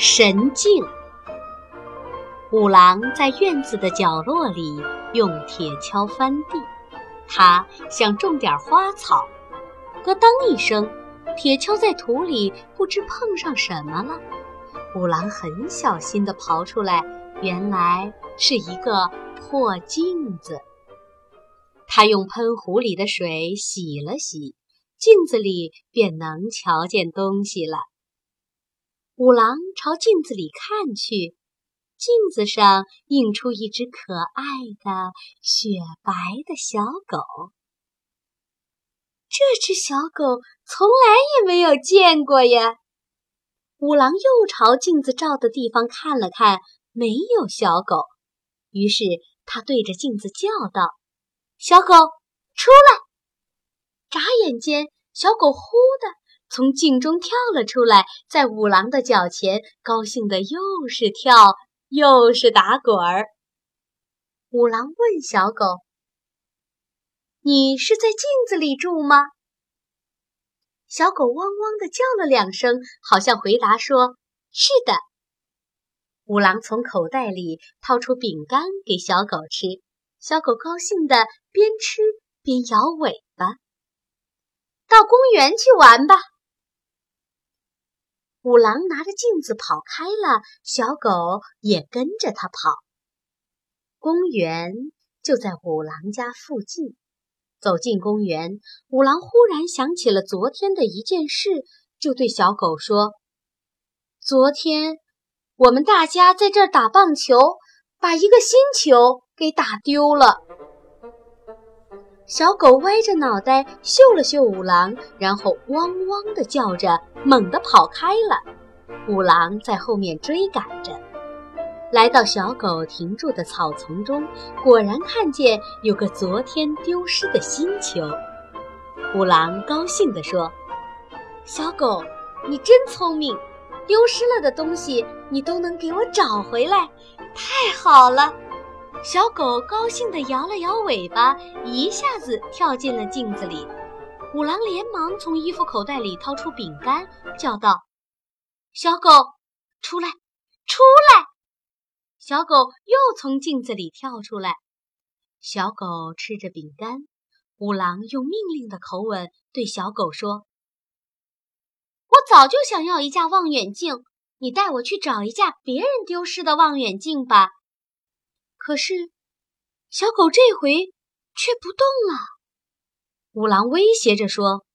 神镜。五郎在院子的角落里用铁锹翻地，他想种点花草。咯噔一声，铁锹在土里不知碰上什么了。五郎很小心地刨出来，原来是一个破镜子。他用喷壶里的水洗了洗，镜子里便能瞧见东西了。五郎朝镜子里看去，镜子上映出一只可爱的雪白的小狗。这只小狗从来也没有见过呀！五郎又朝镜子照的地方看了看，没有小狗。于是他对着镜子叫道：“小狗，出来！”眨眼间，小狗呼的。从镜中跳了出来，在五郎的脚前，高兴的又是跳又是打滚儿。五郎问小狗：“你是在镜子里住吗？”小狗汪汪的叫了两声，好像回答说：“是的。”五郎从口袋里掏出饼干给小狗吃，小狗高兴的边吃边摇尾巴。到公园去玩吧。五郎拿着镜子跑开了，小狗也跟着他跑。公园就在五郎家附近。走进公园，五郎忽然想起了昨天的一件事，就对小狗说：“昨天我们大家在这儿打棒球，把一个新球给打丢了。”小狗歪着脑袋嗅了嗅五郎，然后汪汪地叫着，猛地跑开了。五郎在后面追赶着，来到小狗停住的草丛中，果然看见有个昨天丢失的新球。五郎高兴地说：“小狗，你真聪明，丢失了的东西你都能给我找回来，太好了。”小狗高兴地摇了摇尾巴，一下子跳进了镜子里。五郎连忙从衣服口袋里掏出饼干，叫道：“小狗，出来，出来！”小狗又从镜子里跳出来。小狗吃着饼干，五郎用命令的口吻对小狗说：“我早就想要一架望远镜，你带我去找一架别人丢失的望远镜吧。”可是，小狗这回却不动了。五郎威胁着说：“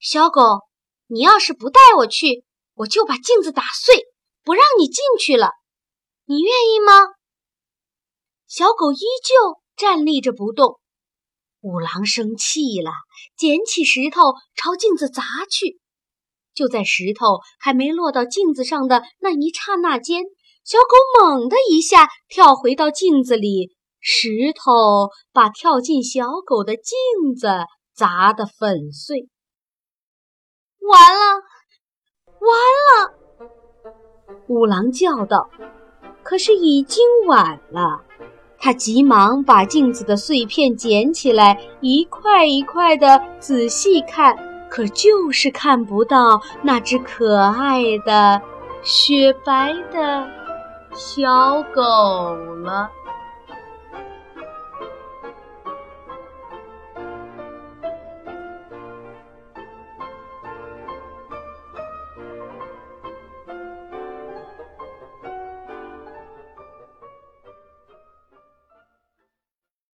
小狗，你要是不带我去，我就把镜子打碎，不让你进去了。你愿意吗？”小狗依旧站立着不动。五郎生气了，捡起石头朝镜子砸去。就在石头还没落到镜子上的那一刹那间。小狗猛地一下跳回到镜子里，石头把跳进小狗的镜子砸得粉碎。完了，完了！五郎叫道。可是已经晚了。他急忙把镜子的碎片捡起来，一块一块的仔细看，可就是看不到那只可爱的雪白的。小狗了。